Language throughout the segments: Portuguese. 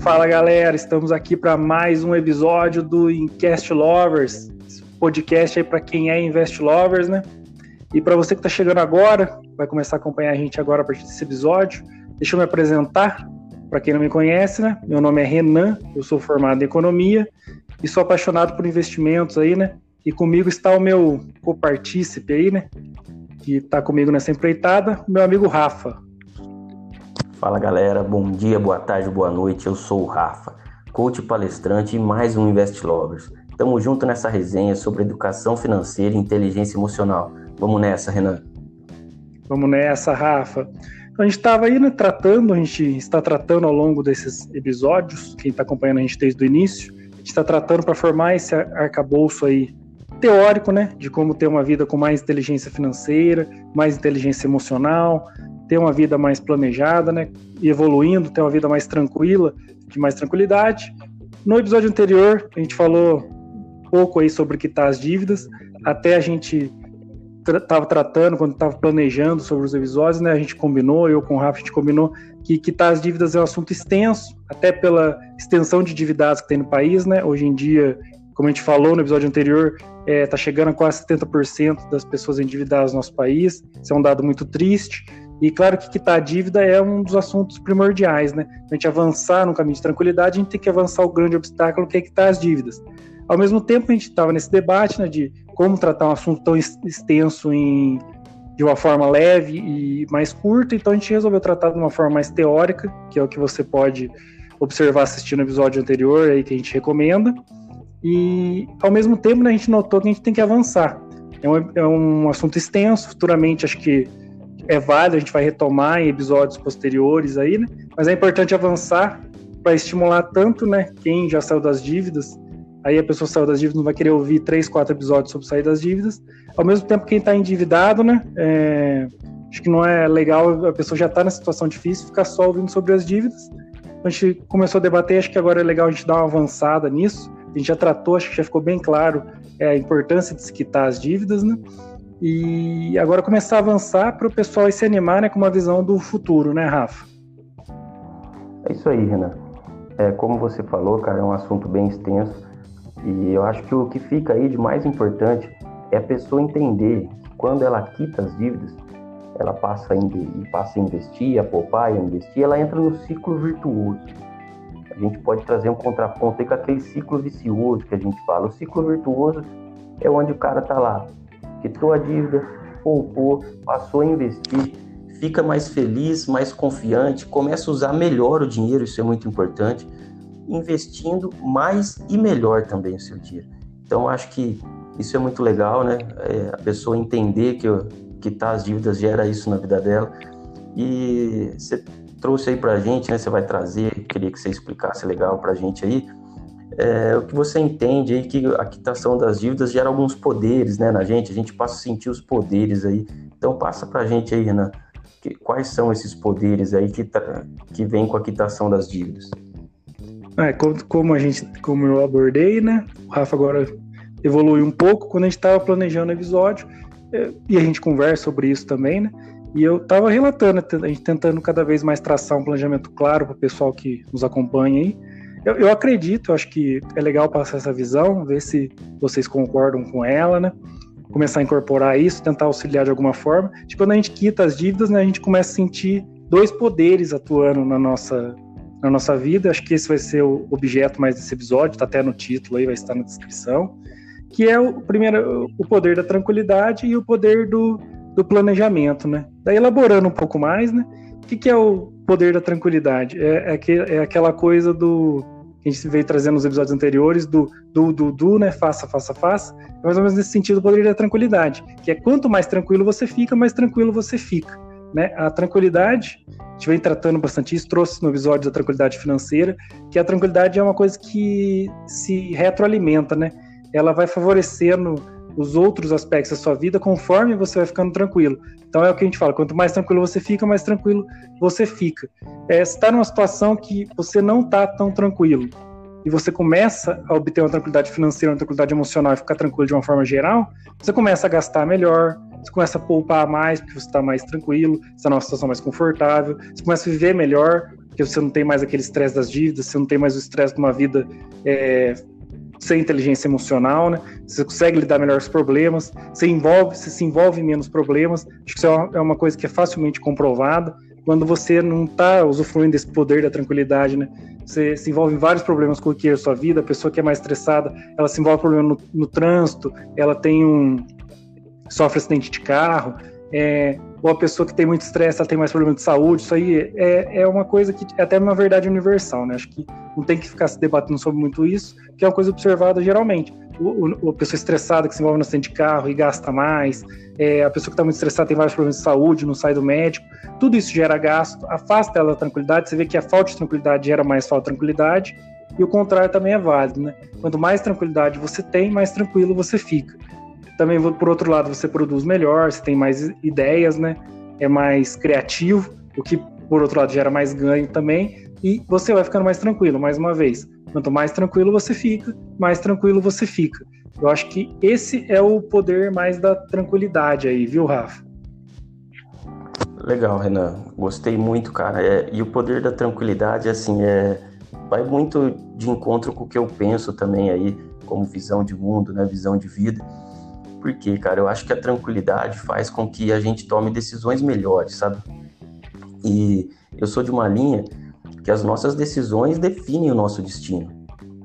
Fala galera, estamos aqui para mais um episódio do Invest Lovers, podcast aí para quem é Invest Lovers, né? E para você que está chegando agora, vai começar a acompanhar a gente agora a partir desse episódio. Deixa eu me apresentar, para quem não me conhece, né? Meu nome é Renan, eu sou formado em economia e sou apaixonado por investimentos aí, né? E comigo está o meu copartícipe aí, né? Que está comigo nessa empreitada, meu amigo Rafa. Fala galera, bom dia, boa tarde, boa noite. Eu sou o Rafa, coach palestrante e mais um Invest Lovers. Tamo junto nessa resenha sobre educação financeira e inteligência emocional. Vamos nessa, Renan. Vamos nessa, Rafa. A gente estava aí né, tratando, a gente está tratando ao longo desses episódios, quem está acompanhando a gente desde o início, a gente está tratando para formar esse arcabouço aí teórico, né, de como ter uma vida com mais inteligência financeira, mais inteligência emocional, ter uma vida mais planejada, né? E evoluindo, ter uma vida mais tranquila, de mais tranquilidade. No episódio anterior, a gente falou pouco aí sobre quitar as dívidas, até a gente estava tratando, quando estava planejando sobre os episódios, né? A gente combinou, eu com o Rafa, a gente combinou que quitar as dívidas é um assunto extenso, até pela extensão de dívidas que tem no país, né? Hoje em dia, como a gente falou no episódio anterior, está é, tá chegando a quase 70% das pessoas endividadas no nosso país. Isso é um dado muito triste. E claro que quitar a dívida é um dos assuntos primordiais, né? A gente avançar no caminho de tranquilidade, a gente tem que avançar o grande obstáculo que é quitar as dívidas. Ao mesmo tempo, a gente estava nesse debate né, de como tratar um assunto tão extenso em, de uma forma leve e mais curta, então a gente resolveu tratar de uma forma mais teórica, que é o que você pode observar assistindo o episódio anterior aí que a gente recomenda. E ao mesmo tempo, né, a gente notou que a gente tem que avançar. É um, é um assunto extenso, futuramente acho que é válido, a gente vai retomar em episódios posteriores aí, né? Mas é importante avançar para estimular tanto, né, quem já saiu das dívidas, aí a pessoa saiu das dívidas não vai querer ouvir três, quatro episódios sobre sair das dívidas, ao mesmo tempo quem está endividado, né, é, acho que não é legal, a pessoa já está na situação difícil, ficar só ouvindo sobre as dívidas, a gente começou a debater, acho que agora é legal a gente dar uma avançada nisso, a gente já tratou, acho que já ficou bem claro é, a importância de se quitar as dívidas, né, e agora começar a avançar para o pessoal se animar né, com uma visão do futuro, né, Rafa? É isso aí, Renan. É, como você falou, cara, é um assunto bem extenso. E eu acho que o que fica aí de mais importante é a pessoa entender que quando ela quita as dívidas, ela passa a, passa a investir, a poupar e a investir, ela entra no ciclo virtuoso. A gente pode trazer um contraponto aí com aquele ciclo vicioso que a gente fala. O ciclo virtuoso é onde o cara tá lá quitou a dívida, poupou, passou a investir, fica mais feliz, mais confiante, começa a usar melhor o dinheiro, isso é muito importante, investindo mais e melhor também o seu dinheiro. Então, acho que isso é muito legal, né? É, a pessoa entender que quitar as dívidas gera isso na vida dela. E você trouxe aí pra gente, né? Você vai trazer, queria que você explicasse legal pra gente aí é, o que você entende aí que a quitação das dívidas gera alguns poderes né, na gente, a gente passa a sentir os poderes aí. Então passa para a gente aí, Renan, que, quais são esses poderes aí que, que vem com a quitação das dívidas? É, como, como, a gente, como eu abordei, né? O Rafa agora evoluiu um pouco quando a gente estava planejando o episódio é, e a gente conversa sobre isso também, né? E eu estava relatando, a gente tentando cada vez mais traçar um planejamento claro para o pessoal que nos acompanha aí eu, eu acredito, acho que é legal passar essa visão, ver se vocês concordam com ela, né? Começar a incorporar isso, tentar auxiliar de alguma forma. Tipo, quando a gente quita as dívidas, né, a gente começa a sentir dois poderes atuando na nossa, na nossa vida. Acho que esse vai ser o objeto mais desse episódio, está até no título aí, vai estar na descrição. Que é o primeiro, o poder da tranquilidade e o poder do, do planejamento, né? Daí elaborando um pouco mais, né? O que, que é o poder da tranquilidade? É, é, que, é aquela coisa do que a gente veio trazendo nos episódios anteriores, do do, do, do, né? Faça, faça, faça. É mais ou menos nesse sentido o poder da tranquilidade. Que é quanto mais tranquilo você fica, mais tranquilo você fica. Né? A tranquilidade, a gente vem tratando bastante isso, trouxe no episódio da tranquilidade financeira, que a tranquilidade é uma coisa que se retroalimenta, né? Ela vai favorecendo os outros aspectos da sua vida conforme você vai ficando tranquilo. Então é o que a gente fala: quanto mais tranquilo você fica, mais tranquilo você fica. É, se está numa situação que você não está tão tranquilo e você começa a obter uma tranquilidade financeira, uma tranquilidade emocional e ficar tranquilo de uma forma geral, você começa a gastar melhor, você começa a poupar mais porque você está mais tranquilo, está numa situação mais confortável, você começa a viver melhor, porque você não tem mais aquele estresse das dívidas, você não tem mais o estresse de uma vida é, sem inteligência emocional, né? Você consegue lidar melhor os problemas, você envolve, você se envolve em menos problemas. Acho que isso é uma, é uma coisa que é facilmente comprovada. Quando você não está usufruindo desse poder da tranquilidade, né? Você se envolve em vários problemas que é a sua vida. A pessoa que é mais estressada, ela se envolve em problema no, no trânsito, ela tem um sofre acidente de carro, é, ou a pessoa que tem muito estresse, ela tem mais problema de saúde, isso aí é, é uma coisa que é até uma verdade universal, né? Acho que não tem que ficar se debatendo sobre muito isso, que é uma coisa observada geralmente. O, a pessoa estressada que se envolve no acidente de carro e gasta mais, é, a pessoa que está muito estressada tem vários problemas de saúde, não sai do médico, tudo isso gera gasto, afasta ela da tranquilidade, você vê que a falta de tranquilidade gera mais falta de tranquilidade, e o contrário também é válido, né? Quanto mais tranquilidade você tem, mais tranquilo você fica. Também, por outro lado, você produz melhor, você tem mais ideias, né? É mais criativo, o que, por outro lado, gera mais ganho também. E você vai ficando mais tranquilo, mais uma vez. Quanto mais tranquilo você fica, mais tranquilo você fica. Eu acho que esse é o poder mais da tranquilidade aí, viu, Rafa? Legal, Renan. Gostei muito, cara. É, e o poder da tranquilidade, assim, é, vai muito de encontro com o que eu penso também aí, como visão de mundo, né, visão de vida. Porque, cara, eu acho que a tranquilidade faz com que a gente tome decisões melhores, sabe? E eu sou de uma linha que as nossas decisões definem o nosso destino,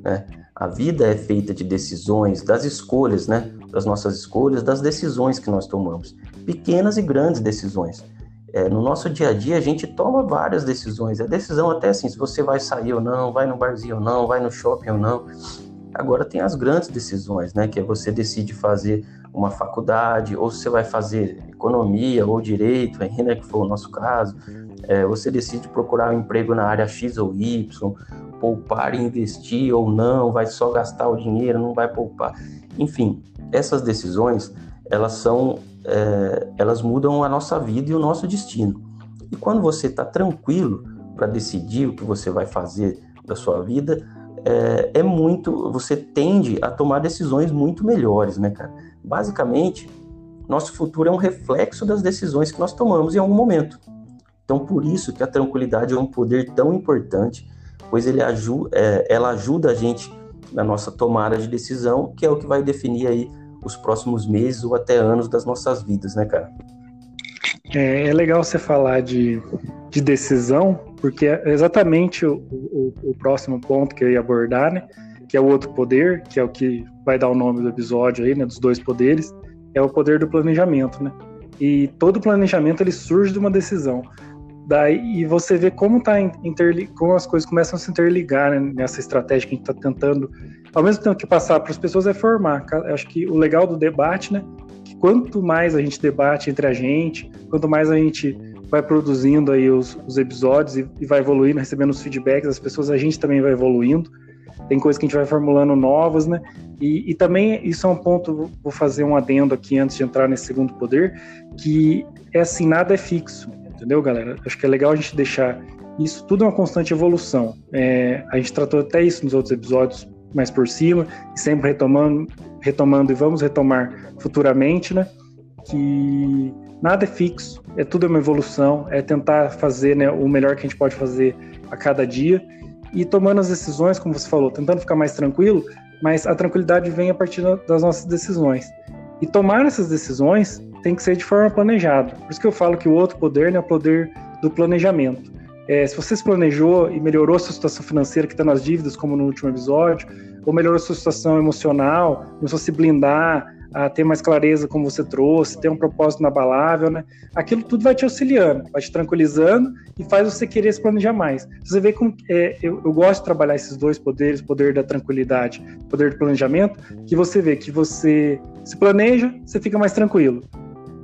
né? A vida é feita de decisões, das escolhas, né? Das nossas escolhas, das decisões que nós tomamos. Pequenas e grandes decisões. É, no nosso dia a dia, a gente toma várias decisões. É decisão até assim, se você vai sair ou não, vai no barzinho ou não, vai no shopping ou não. Agora tem as grandes decisões, né? Que é você decide fazer uma faculdade, ou você vai fazer economia ou direito, ainda que for o nosso caso, é, você decide procurar um emprego na área X ou Y, poupar e investir ou não, vai só gastar o dinheiro, não vai poupar. Enfim, essas decisões, elas são, é, elas mudam a nossa vida e o nosso destino. E quando você está tranquilo para decidir o que você vai fazer da sua vida, é, é, muito, você tende a tomar decisões muito melhores, né, cara? Basicamente, nosso futuro é um reflexo das decisões que nós tomamos em algum momento. Então, por isso que a tranquilidade é um poder tão importante, pois ele ajuda, é, ela ajuda a gente na nossa tomada de decisão, que é o que vai definir aí os próximos meses ou até anos das nossas vidas, né, cara? É, é legal você falar de, de decisão, porque é exatamente o, o, o, próximo ponto que eu ia abordar, né? Que é o outro poder, que é o que vai dar o nome do episódio aí, né? Dos dois poderes, é o poder do planejamento, né? E todo planejamento ele surge de uma decisão. Daí e você vê como tá como as coisas começam a se interligar né, nessa estratégia que a gente está tentando, ao mesmo tempo que passar para as pessoas é formar. Acho que o legal do debate, né? Que quanto mais a gente debate entre a gente, quanto mais a gente vai produzindo aí os, os episódios e, e, vai evoluindo, recebendo os feedbacks das pessoas, a gente também vai evoluindo. Tem coisas que a gente vai formulando novas, né? E, e também isso é um ponto, vou fazer um adendo aqui antes de entrar nesse segundo poder, que é assim, nada é fixo, entendeu, galera? Acho que é legal a gente deixar isso tudo é uma constante evolução. É, a gente tratou até isso nos outros episódios mais por cima, e sempre retomando, retomando e vamos retomar futuramente, né? Que nada é fixo, é tudo uma evolução, é tentar fazer né, o melhor que a gente pode fazer a cada dia e tomando as decisões, como você falou, tentando ficar mais tranquilo, mas a tranquilidade vem a partir das nossas decisões. E tomar essas decisões tem que ser de forma planejada. Por isso que eu falo que o outro poder né, é o poder do planejamento. É, se você se planejou e melhorou a sua situação financeira, que está nas dívidas, como no último episódio, ou melhorou a sua situação emocional, começou a se blindar, a ter mais clareza como você trouxe, ter um propósito inabalável, né? Aquilo tudo vai te auxiliando, vai te tranquilizando e faz você querer se planejar mais. Você vê como é, eu, eu, gosto de trabalhar esses dois poderes, poder da tranquilidade, poder do planejamento, que você vê que você se planeja, você fica mais tranquilo.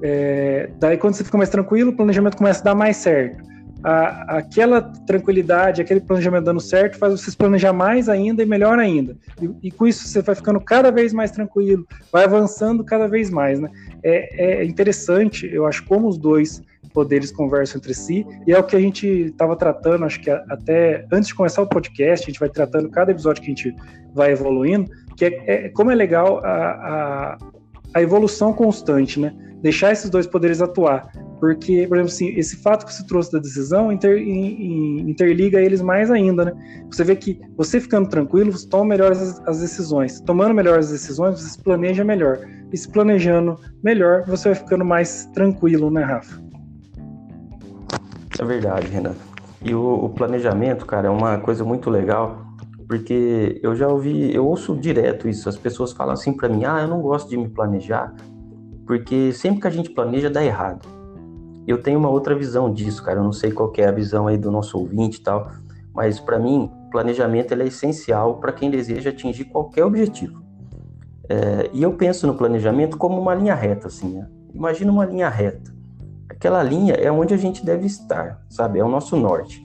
É, daí quando você fica mais tranquilo, o planejamento começa a dar mais certo a, aquela tranquilidade, aquele planejamento dando certo, faz você se planejar mais ainda e melhor ainda. E, e, com isso você vai ficando cada vez mais tranquilo, vai avançando cada vez mais, né? É, é interessante, eu acho, como os dois poderes conversam entre si, e é o que a gente estava tratando, acho que até antes de começar o podcast, a gente vai tratando cada episódio que a gente vai evoluindo, que é, é como é legal a, a a evolução constante, né? Deixar esses dois poderes atuar. Porque, por exemplo, assim, esse fato que você trouxe da decisão inter, interliga eles mais ainda, né? Você vê que você ficando tranquilo, você toma melhores as, as decisões. Tomando melhores decisões, você se planeja melhor. E se planejando melhor, você vai ficando mais tranquilo, né, Rafa? É verdade, Renan. E o, o planejamento, cara, é uma coisa muito legal, porque eu já ouvi, eu ouço direto isso. As pessoas falam assim para mim: ah, eu não gosto de me planejar, porque sempre que a gente planeja dá errado eu tenho uma outra visão disso, cara. Eu não sei qual é a visão aí do nosso ouvinte e tal, mas para mim, planejamento é essencial para quem deseja atingir qualquer objetivo. É, e eu penso no planejamento como uma linha reta, assim. Né? Imagina uma linha reta. Aquela linha é onde a gente deve estar, sabe? É o nosso norte.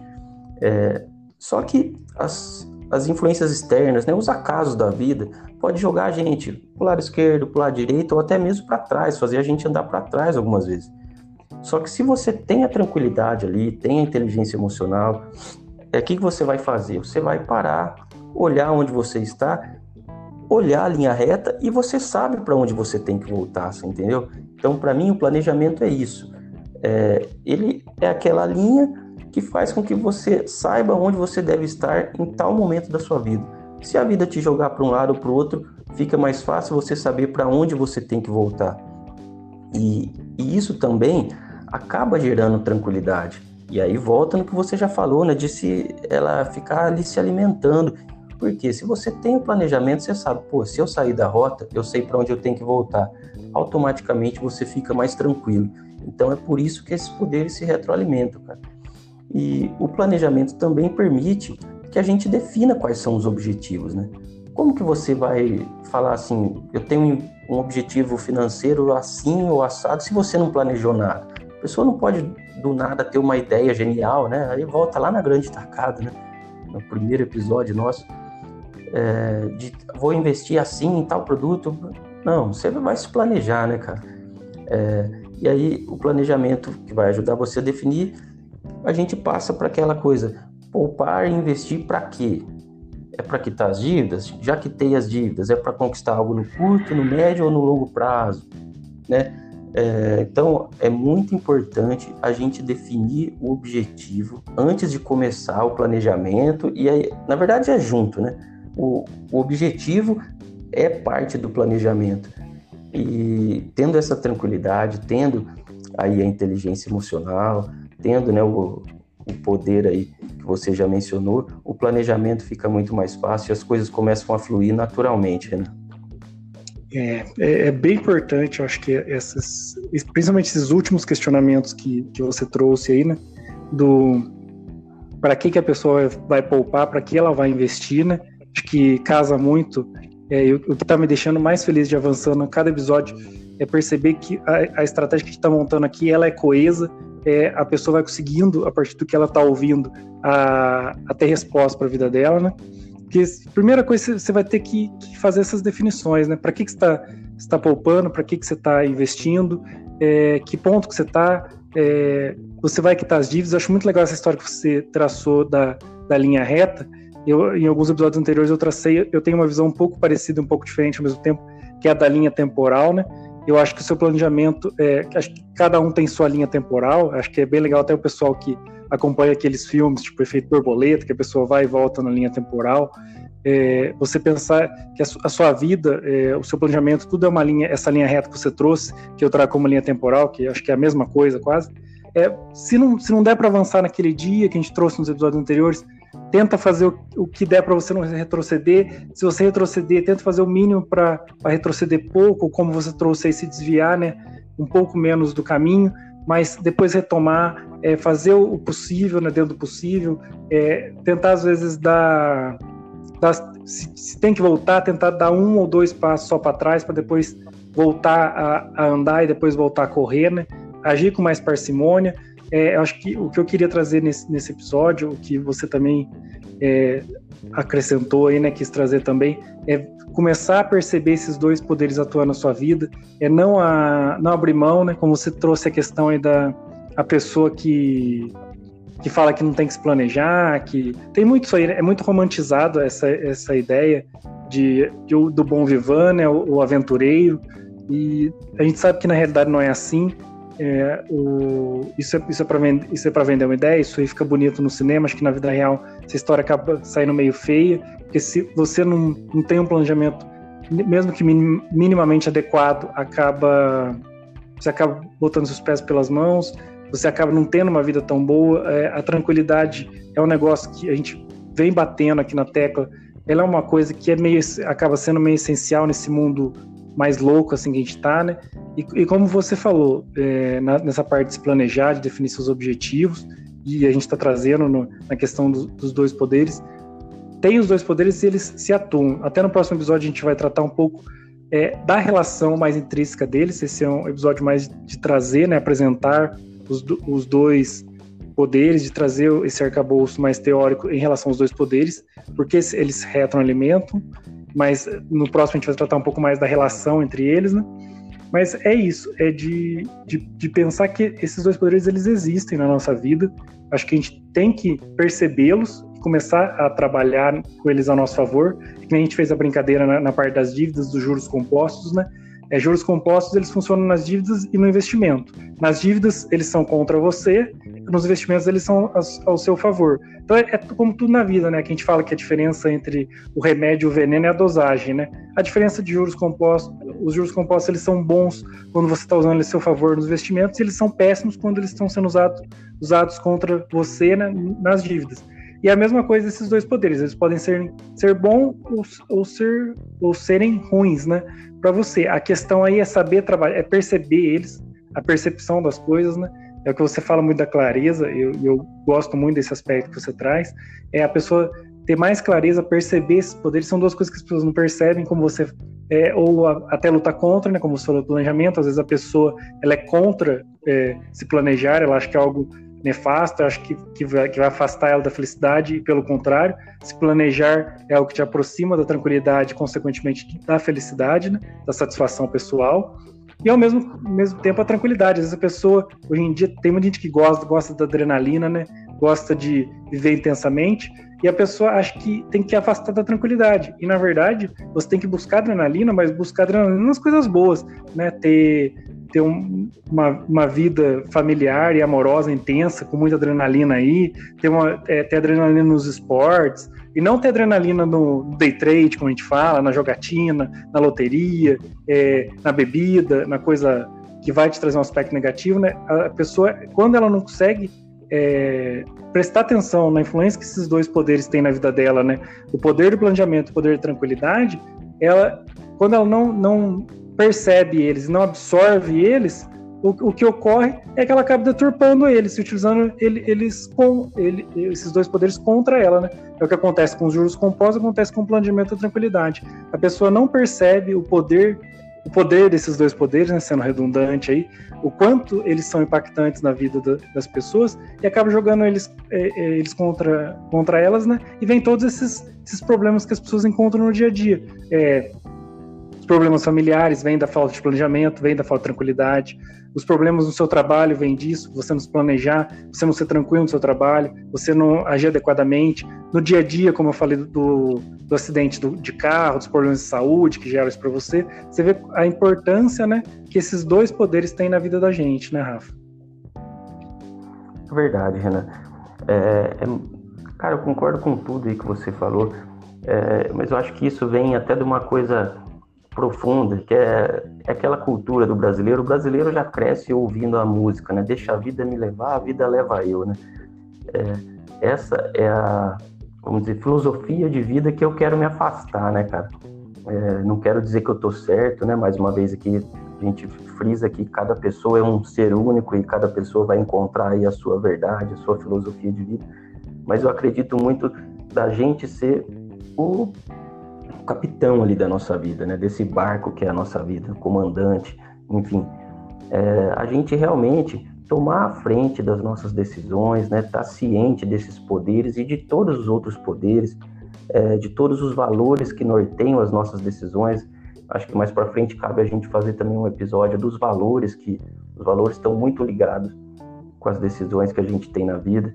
É, só que as, as influências externas, né, os acasos da vida, pode jogar a gente pro lado esquerdo, pro lado direito, ou até mesmo para trás, fazer a gente andar para trás algumas vezes. Só que se você tem a tranquilidade ali, tem a inteligência emocional, é o que você vai fazer? Você vai parar, olhar onde você está, olhar a linha reta e você sabe para onde você tem que voltar, entendeu? Então, para mim, o planejamento é isso. É, ele é aquela linha que faz com que você saiba onde você deve estar em tal momento da sua vida. Se a vida te jogar para um lado ou para o outro, fica mais fácil você saber para onde você tem que voltar. E, e isso também acaba gerando tranquilidade. E aí volta no que você já falou, né, de se ela ficar ali se alimentando. Porque se você tem o um planejamento, você sabe, pô, se eu sair da rota, eu sei para onde eu tenho que voltar. Automaticamente você fica mais tranquilo. Então é por isso que esses poderes se retroalimentam, cara. E o planejamento também permite que a gente defina quais são os objetivos, né? Como que você vai falar assim, eu tenho um objetivo financeiro assim ou assado, se você não planejou nada? pessoa não pode do nada ter uma ideia genial, né? Aí volta lá na grande tacada, né? No primeiro episódio nosso, é, de vou investir assim em tal produto. Não, você vai se planejar, né, cara? É, e aí o planejamento que vai ajudar você a definir, a gente passa para aquela coisa: poupar e investir para quê? É para quitar as dívidas? Já quitei as dívidas, é para conquistar algo no curto, no médio ou no longo prazo, né? É, então, é muito importante a gente definir o objetivo antes de começar o planejamento, e aí, na verdade, é junto, né? O, o objetivo é parte do planejamento. E tendo essa tranquilidade, tendo aí a inteligência emocional, tendo né, o, o poder aí que você já mencionou, o planejamento fica muito mais fácil e as coisas começam a fluir naturalmente, né? É, é, é, bem importante, eu acho que essas, principalmente esses últimos questionamentos que, que você trouxe aí, né? Do para que, que a pessoa vai poupar, para que ela vai investir, né? Acho que casa muito. É, o que está me deixando mais feliz de avançando a cada episódio é perceber que a, a estratégia que a gente está montando aqui ela é coesa, é, a pessoa vai conseguindo, a partir do que ela está ouvindo, a, a ter resposta para a vida dela, né? Porque primeira coisa você vai ter que, que fazer essas definições, né? Para que, que está tá poupando, para que, que você está investindo, é, que ponto que você está, é, você vai quitar as dívidas. Eu acho muito legal essa história que você traçou da, da linha reta. Eu, em alguns episódios anteriores eu tracei, eu tenho uma visão um pouco parecida, um pouco diferente ao mesmo tempo, que é a da linha temporal, né? Eu acho que o seu planejamento, é, acho que cada um tem sua linha temporal. Acho que é bem legal até o pessoal que acompanha aqueles filmes, tipo Efeito Borboleta, que a pessoa vai e volta na linha temporal. É, você pensar que a, sua vida, é, o seu planejamento, tudo é uma linha, essa linha reta que você trouxe, que eu trago como linha temporal, que acho que é a mesma coisa quase. É, se, não, se não der para avançar naquele dia que a gente trouxe nos episódios anteriores, tenta fazer o, o que der para você não retroceder. Se você retroceder, tenta fazer o mínimo para retroceder pouco, como você trouxe aí, se desviar, né? Um pouco menos do caminho mas depois retomar, é, fazer o possível, né, dentro do possível, é, tentar às vezes dar, dar se, se, tem que voltar, tentar dar um ou dois passos só para trás para depois voltar a, a, andar e depois voltar a correr, né? Agir com mais parcimônia. É, eu acho que o que eu queria trazer nesse, nesse episódio, o que você também é, acrescentou aí, né, quis trazer também, é começar a perceber esses dois poderes atuando na sua vida, é não, a, não abrir mão, né, como você trouxe a questão aí da a pessoa que, que fala que não tem que se planejar, que tem muito isso aí, né, é muito romantizado essa, essa ideia de, de do bom vivan, né, o, o aventureiro, E a gente sabe que na realidade não é assim. É, o, isso é, isso é para é vender uma ideia, isso aí fica bonito no cinema, acho que na vida real essa história acaba saindo meio feia, porque se você não, não tem um planejamento, mesmo que minimamente adequado, acaba você acaba botando seus pés pelas mãos, você acaba não tendo uma vida tão boa. É, a tranquilidade é um negócio que a gente vem batendo aqui na tecla. Ela é uma coisa que é meio, acaba sendo meio essencial nesse mundo mais louco assim que a gente está, né? E, e, como você falou, é, na, nessa parte de se planejar, de definir seus objetivos, e a gente está trazendo no, na questão do, dos dois poderes, tem os dois poderes e eles se atuam. Até no próximo episódio a gente vai tratar um pouco é, da relação mais intrínseca deles. Esse é um episódio mais de trazer, né, apresentar os, os dois poderes, de trazer esse arcabouço mais teórico em relação aos dois poderes, porque eles retroalimentam, mas no próximo a gente vai tratar um pouco mais da relação entre eles, né? Mas é isso, é de, de, de, pensar que esses dois poderes eles existem na nossa vida. Acho que a gente tem que percebê-los e começar a trabalhar com eles a nosso favor. Que a gente fez a brincadeira na, na parte das dívidas, dos juros compostos, né? É, juros compostos eles funcionam nas dívidas e no investimento. Nas dívidas eles são contra você, nos investimentos eles são ao seu favor. Então é, é, como tudo na vida, né? Que a gente fala que a diferença entre o remédio e o veneno é a dosagem, né? A diferença de juros compostos, os juros compostos eles são bons quando você está usando eles a seu favor nos investimentos, e eles são péssimos quando eles estão sendo usados, usados contra você né, nas dívidas. E a mesma coisa esses dois poderes, eles podem ser, ser bons ou, ou, ser, ou serem ruins, né? Para você. A questão aí é saber trabalhar, é perceber eles, a percepção das coisas, né? É o que você fala muito da clareza, eu, eu gosto muito desse aspecto que você traz, é a pessoa ter mais clareza, perceber esses poderes, são duas coisas que as pessoas não percebem, como você é, ou a, até lutar contra, né, como você falou, planejamento, às vezes a pessoa ela é contra é, se planejar, ela acha que é algo nefasto, acho que, que, vai, que vai afastar ela da felicidade, e pelo contrário, se planejar é algo que te aproxima da tranquilidade, consequentemente da felicidade, né, da satisfação pessoal, e ao mesmo, mesmo tempo a tranquilidade. Às vezes a pessoa, hoje em dia, tem muita gente que gosta, gosta da adrenalina, né, gosta de viver intensamente, e a pessoa acha que tem que afastar da tranquilidade. E na verdade, você tem que buscar adrenalina, mas buscar adrenalina nas coisas boas, né? Ter ter um, uma, uma vida familiar e amorosa intensa, com muita adrenalina aí, ter, uma, é, ter adrenalina nos esportes, e não ter adrenalina no day trade, como a gente fala, na jogatina, na loteria, é, na bebida, na coisa que vai te trazer um aspecto negativo, né? A pessoa, quando ela não consegue é, prestar atenção na influência que esses dois poderes têm na vida dela, né? O poder do planejamento, o poder da tranquilidade, ela, quando ela não, não percebe eles, não absorve eles, o, o que ocorre é que ela acaba deturpando eles, utilizando ele, eles com ele, esses dois poderes contra ela, né? É o que acontece com os juros compostos, acontece com o planejamento da tranquilidade. A pessoa não percebe o poder o poder desses dois poderes, né, sendo redundante aí, o quanto eles são impactantes na vida da, das pessoas e acaba jogando eles, é, é, eles contra, contra elas, né? E vem todos esses, esses problemas que as pessoas encontram no dia a dia. É, os problemas familiares vêm da falta de planejamento, vêm da falta de tranquilidade. Os problemas no seu trabalho vêm disso, você não se planejar, você não ser tranquilo no seu trabalho, você não agir adequadamente. No dia a dia, como eu falei do, do acidente do, de carro, dos problemas de saúde que geram isso para você, você vê a importância né, que esses dois poderes têm na vida da gente, né, Rafa? Verdade, Renan. É, é, cara, eu concordo com tudo aí que você falou, é, mas eu acho que isso vem até de uma coisa profunda, que é, é, aquela cultura do brasileiro. O brasileiro já cresce ouvindo a música, né? Deixa a vida me levar, a vida leva eu, né? É, essa é a, vamos dizer, filosofia de vida que eu quero me afastar, né, cara? É, não quero dizer que eu tô certo, né? Mais uma vez aqui, a gente frisa que cada pessoa é um ser único e cada pessoa vai encontrar aí a sua verdade, a sua filosofia de vida. Mas eu acredito muito da gente ser o capitão ali da nossa vida, né? Desse barco que é a nossa vida, comandante, enfim. É, a gente realmente tomar a frente das nossas decisões, né? Estar tá ciente desses poderes e de todos os outros poderes, é, de todos os valores que norteiam as nossas decisões. Acho que mais para frente cabe a gente fazer também um episódio dos valores que os valores estão muito ligados com as decisões que a gente tem na vida.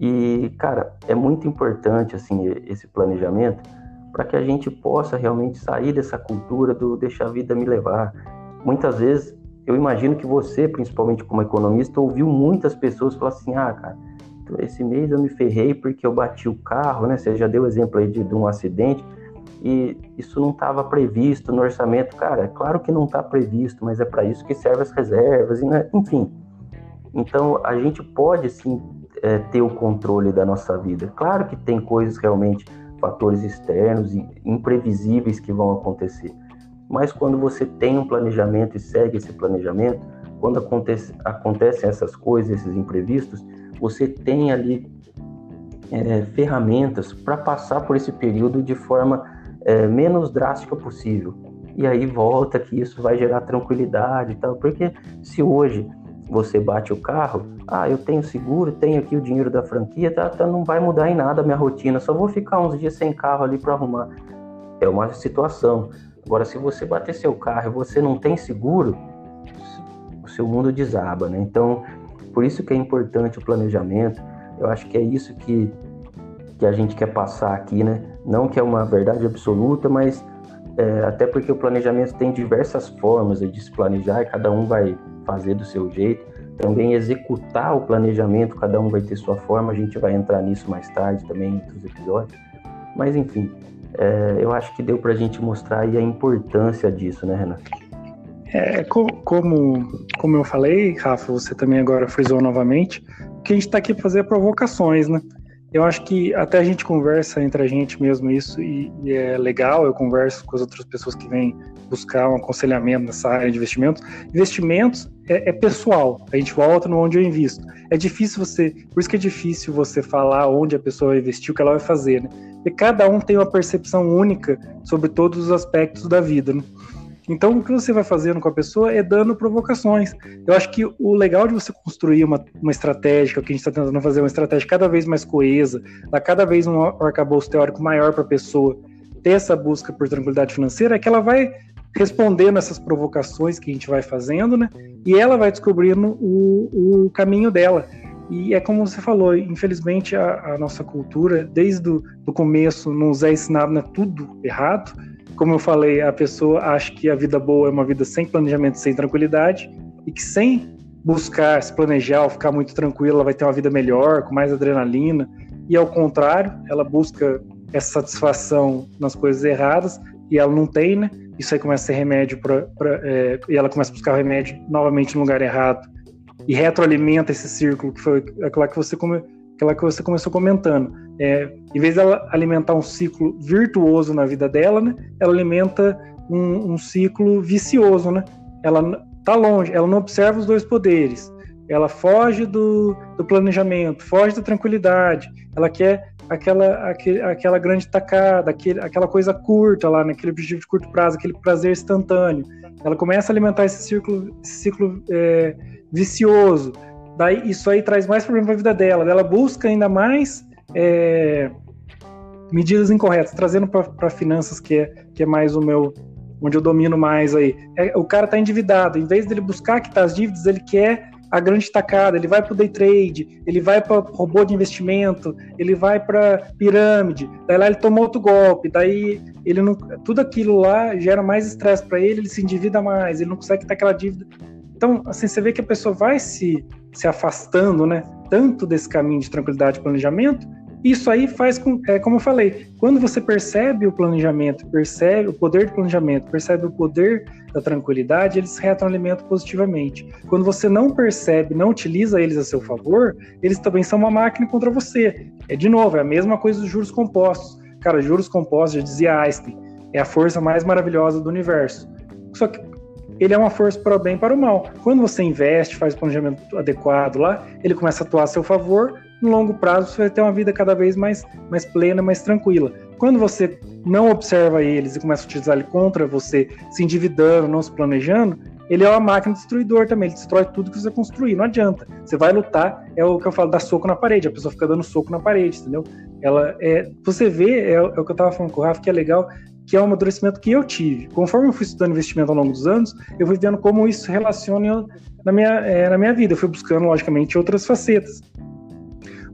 E, cara, é muito importante assim esse planejamento para que a gente possa realmente sair dessa cultura do deixar a vida me levar, muitas vezes eu imagino que você, principalmente como economista, ouviu muitas pessoas falar assim: ah, cara, esse mês eu me ferrei porque eu bati o carro, né? Você já deu exemplo aí de, de um acidente e isso não estava previsto no orçamento. Cara, é claro que não está previsto, mas é para isso que servem as reservas, e, né? enfim. Então, a gente pode sim é, ter o controle da nossa vida. Claro que tem coisas realmente, fatores externos e imprevisíveis que vão acontecer. Mas quando você tem um planejamento e segue esse planejamento, quando acontece, acontecem essas coisas, esses imprevistos, você tem ali é, ferramentas para passar por esse período de forma é, menos drástica possível. E aí volta que isso vai gerar tranquilidade e tal. Porque se hoje você bate o carro, ah, eu tenho seguro, tenho aqui o dinheiro da franquia, tá, tá, não vai mudar em nada a minha rotina, só vou ficar uns dias sem carro ali para arrumar. É uma situação. Agora, se você bater seu carro e você não tem seguro, o seu mundo desaba, né? Então, por isso que é importante o planejamento. Eu acho que é isso que, que a gente quer passar aqui, né? Não que é uma verdade absoluta, mas é, até porque o planejamento tem diversas formas de se planejar e cada um vai fazer do seu jeito. Também executar o planejamento, cada um vai ter sua forma, a gente vai entrar nisso mais tarde também em outros episódios. Mas enfim, é, eu acho que deu para a gente mostrar a importância disso, né, Renato? É, como, como eu falei, Rafa, você também agora frisou novamente, que a gente está aqui para fazer provocações, né? Eu acho que até a gente conversa entre a gente mesmo isso e, e, é legal. Eu converso com as outras pessoas que vêm buscar um aconselhamento nessa área de investimentos. Investimentos é, é, pessoal. A gente volta no onde eu invisto. É difícil você, por isso que é difícil você falar onde a pessoa vai investir, o que ela vai fazer, né? Porque cada um tem uma percepção única sobre todos os aspectos da vida, né? Então, o que você vai fazendo com a pessoa é dando provocações. Eu acho que o legal de você construir uma, uma estratégia, que a gente está tentando fazer, uma estratégia cada vez mais coesa, dar cada vez um arcabouço teórico maior para a pessoa ter essa busca por tranquilidade financeira, é que ela vai respondendo essas provocações que a gente vai fazendo, né? E ela vai descobrindo o, o caminho dela. E é como você falou, infelizmente a, a nossa cultura, desde o começo, nos é ensinado né, tudo errado como eu falei, a pessoa acha que a vida boa é uma vida sem planejamento, sem tranquilidade, e que sem buscar se planejar ou ficar muito tranquila, ela vai ter uma vida melhor, com mais adrenalina. E ao contrário, ela busca essa satisfação nas coisas erradas e ela não tem, né? Isso aí começa a ser remédio para. É, e ela começa a buscar o remédio novamente no lugar errado e retroalimenta esse círculo que foi aquela que você come, aquela que você começou comentando. É, em vez dela alimentar um ciclo virtuoso na vida dela, né, ela alimenta um, um ciclo vicioso, né? Ela tá longe, ela não observa os dois poderes. Ela foge do, do planejamento, foge da tranquilidade. Ela quer aquela, aquele, aquela grande tacada, aquele, aquela coisa curta lá, naquele objetivo de curto prazo, aquele prazer instantâneo. Ela começa a alimentar esse ciclo, esse ciclo é, vicioso. Daí isso aí traz mais problema para a vida dela. Ela busca ainda mais é, medidas incorretas, trazendo para finanças que é, que é mais o meu, onde eu domino mais aí. É, o cara está endividado, em vez dele buscar quitar as dívidas, ele quer a grande tacada, ele vai para o day trade, ele vai para robô de investimento, ele vai para pirâmide, daí lá ele toma outro golpe, daí ele não, tudo aquilo lá gera mais estresse para ele, ele se endivida mais, ele não consegue quitar aquela dívida. Então, assim, você vê que a pessoa vai se, se afastando, né, tanto desse caminho de tranquilidade e planejamento, isso aí faz com, é, como eu falei, quando você percebe o planejamento, percebe o poder do planejamento, percebe o poder da tranquilidade, eles retroalimentam positivamente. Quando você não percebe, não utiliza eles a seu favor, eles também são uma máquina contra você. É de novo, é a mesma coisa dos juros compostos. Cara, juros compostos, já dizia Einstein, é a força mais maravilhosa do universo. Só que ele é uma força para o bem e para o mal. Quando você investe, faz o planejamento adequado lá, ele começa a atuar a seu favor, no longo prazo você vai ter uma vida cada vez mais, mais plena, mais tranquila. Quando você não observa eles e começa a utilizar ele contra você, se endividando, não se planejando, ele é uma máquina destruidor também, ele destrói tudo que você construir, não adianta. Você vai lutar, é o que eu falo, dar soco na parede, a pessoa fica dando soco na parede, entendeu? Ela é, você vê, é, é o que eu estava falando com o Rafa, que é legal, que é um amadurecimento que eu tive. Conforme eu fui estudando investimento ao longo dos anos, eu fui vendo como isso relaciona na minha, é, na minha vida. Eu fui buscando, logicamente, outras facetas.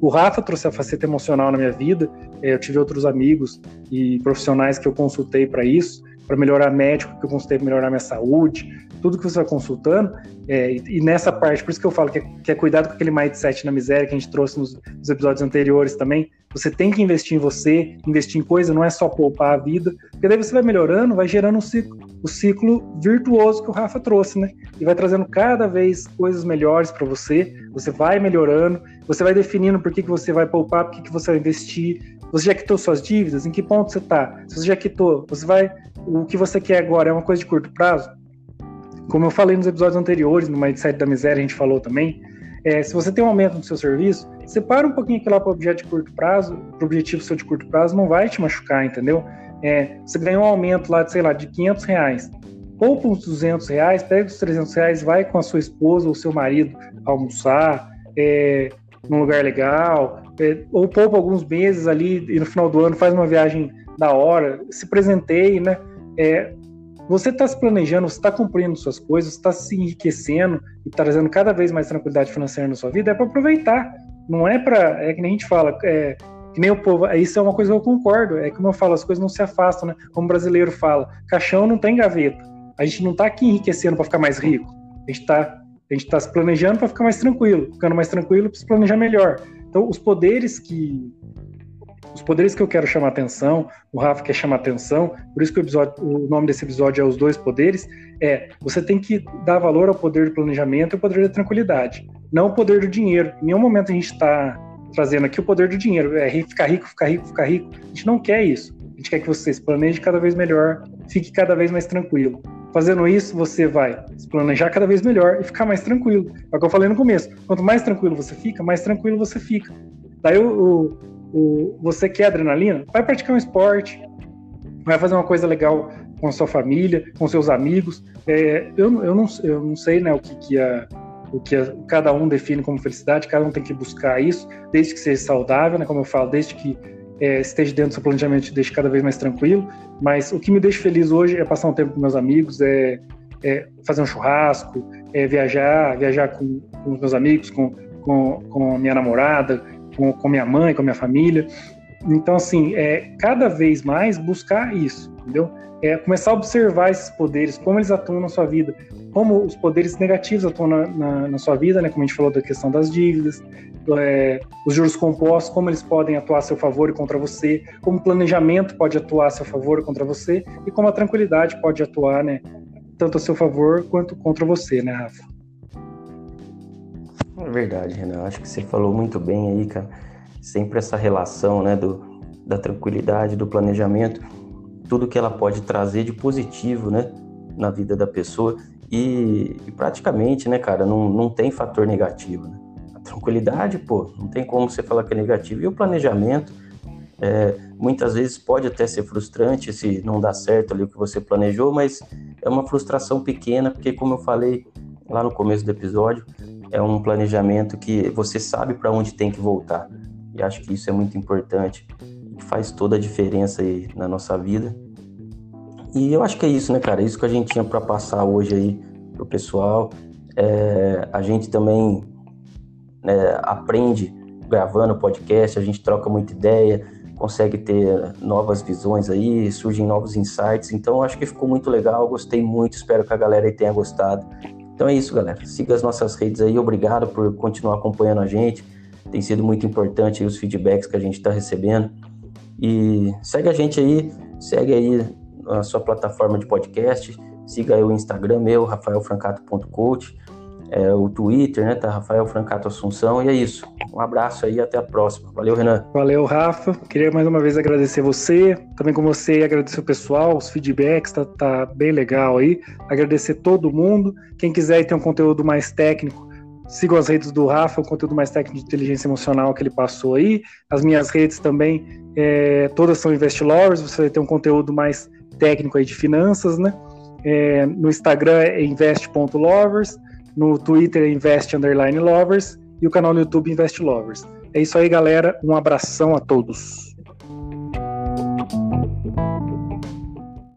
O Rafa trouxe a faceta emocional na minha vida. É, eu tive outros amigos e profissionais que eu consultei para isso, para melhorar médico que eu consultei para melhorar minha saúde, tudo que você vai consultando, é, e, e, nessa parte, por isso que eu falo que é, que é, cuidado com aquele mindset na miséria que a gente trouxe nos, nos, episódios anteriores também. Você tem que investir em você, investir em coisa, não é só poupar a vida, porque daí você vai melhorando, vai gerando um ciclo, o ciclo virtuoso que o Rafa trouxe, né? E vai trazendo cada vez coisas melhores para você, você vai melhorando, você vai definindo por que, que você vai poupar, por que, que você vai investir, você já quitou suas dívidas? Em que ponto você está? Se você já quitou, você vai. O que você quer agora é uma coisa de curto prazo? Como eu falei nos episódios anteriores, no Mindset da Miséria, a gente falou também. É, se você tem um aumento no seu serviço, separa um pouquinho aquilo lá para o objeto de curto prazo, para o objetivo seu de curto prazo, não vai te machucar, entendeu? É, você ganhou um aumento lá de, sei lá, de 500 reais. Poupa uns 200 reais, pega os 300 reais, vai com a sua esposa ou seu marido almoçar, é, num lugar legal, é, ou poupa alguns meses ali e no final do ano faz uma viagem da hora, se presenteie, né? É, você está se planejando, você está cumprindo suas coisas, está se enriquecendo e tá trazendo cada vez mais tranquilidade financeira na sua vida, é para aproveitar. Não é para. É que nem a gente fala, é, que nem o povo. Isso é uma coisa que eu concordo. É como eu falo, as coisas não se afastam, né? Como o brasileiro fala, caixão não tem gaveta. A gente não está aqui enriquecendo para ficar mais rico. A gente está a gente está se planejando para ficar mais tranquilo, ficando mais tranquilo para se planejar melhor. Então, os poderes que os poderes que eu quero chamar atenção, o Rafa quer chamar atenção, por isso que o, episódio, o nome desse episódio é os dois poderes, é você tem que dar valor ao poder do planejamento e ao poder da tranquilidade, não o poder do dinheiro. Em nenhum momento a gente está trazendo aqui o poder do dinheiro, é ficar rico, ficar rico, ficar rico. A gente não quer isso. A gente quer que você se planeje cada vez melhor, fique cada vez mais tranquilo. Fazendo isso, você vai se planejar cada vez melhor e ficar mais tranquilo. É o que eu falei no começo. Quanto mais tranquilo você fica, mais tranquilo você fica. Daí o, o, o você quer adrenalina, vai praticar um esporte, vai fazer uma coisa legal com a sua família, com seus amigos. É, eu, eu, não, eu não sei né, o que, que a, o que a, cada um define como felicidade, cada um tem que buscar isso, desde que seja saudável, né, como eu falo, desde que é, esteja dentro do seu planejamento te deixe cada vez mais tranquilo. Mas o que me deixa feliz hoje é passar um tempo com meus amigos, é, é fazer um churrasco, é viajar, viajar com, com os meus amigos, com, com, com minha namorada, com, com minha mãe, com minha família. Então, assim, é cada vez mais buscar isso, entendeu? É começar a observar esses poderes, como eles atuam na sua vida, como os poderes negativos atuam na, na, na sua vida, né? Como a gente falou da questão das dívidas, é, os juros compostos, como eles podem atuar a seu favor e contra você, como o planejamento pode atuar a seu favor e contra você, e como a tranquilidade pode atuar, né? Tanto a seu favor quanto contra você, né, Rafa? É verdade, Renan. Acho que você falou muito bem aí, cara. Sempre essa relação, né, do, da tranquilidade, do planejamento, tudo que ela pode trazer de positivo, né, na vida da pessoa. E, e praticamente, né, cara, não, não tem fator negativo, né? tranquilidade, pô, não tem como você falar que é negativo. E o planejamento, é, muitas vezes pode até ser frustrante se não dá certo ali o que você planejou, mas é uma frustração pequena, porque como eu falei lá no começo do episódio, é um planejamento que você sabe para onde tem que voltar. E acho que isso é muito importante, faz toda a diferença aí na nossa vida. E eu acho que é isso, né, cara? Isso que a gente tinha para passar hoje aí pro pessoal. É, a gente também né, aprende gravando podcast, a gente troca muita ideia, consegue ter novas visões aí, surgem novos insights. Então acho que ficou muito legal, gostei muito, espero que a galera tenha gostado. Então é isso, galera. Siga as nossas redes aí, obrigado por continuar acompanhando a gente. Tem sido muito importante os feedbacks que a gente está recebendo. E segue a gente aí, segue aí a sua plataforma de podcast, siga aí o Instagram meu, rafaelfrancato.coach é, o Twitter, né? Tá Rafael Francato Assunção. E é isso. Um abraço aí até a próxima. Valeu, Renan. Valeu, Rafa. Queria mais uma vez agradecer você, também com você, agradecer o pessoal, os feedbacks, tá, tá bem legal aí. Agradecer todo mundo. Quem quiser ter um conteúdo mais técnico, sigam as redes do Rafa, o conteúdo mais técnico de inteligência emocional que ele passou aí. As minhas redes também, é, todas são Lovers. você vai ter um conteúdo mais técnico aí de finanças, né? É, no Instagram é invest.lovers no Twitter Invest Underline Lovers e o canal no YouTube Invest Lovers. É isso aí, galera. Um abração a todos.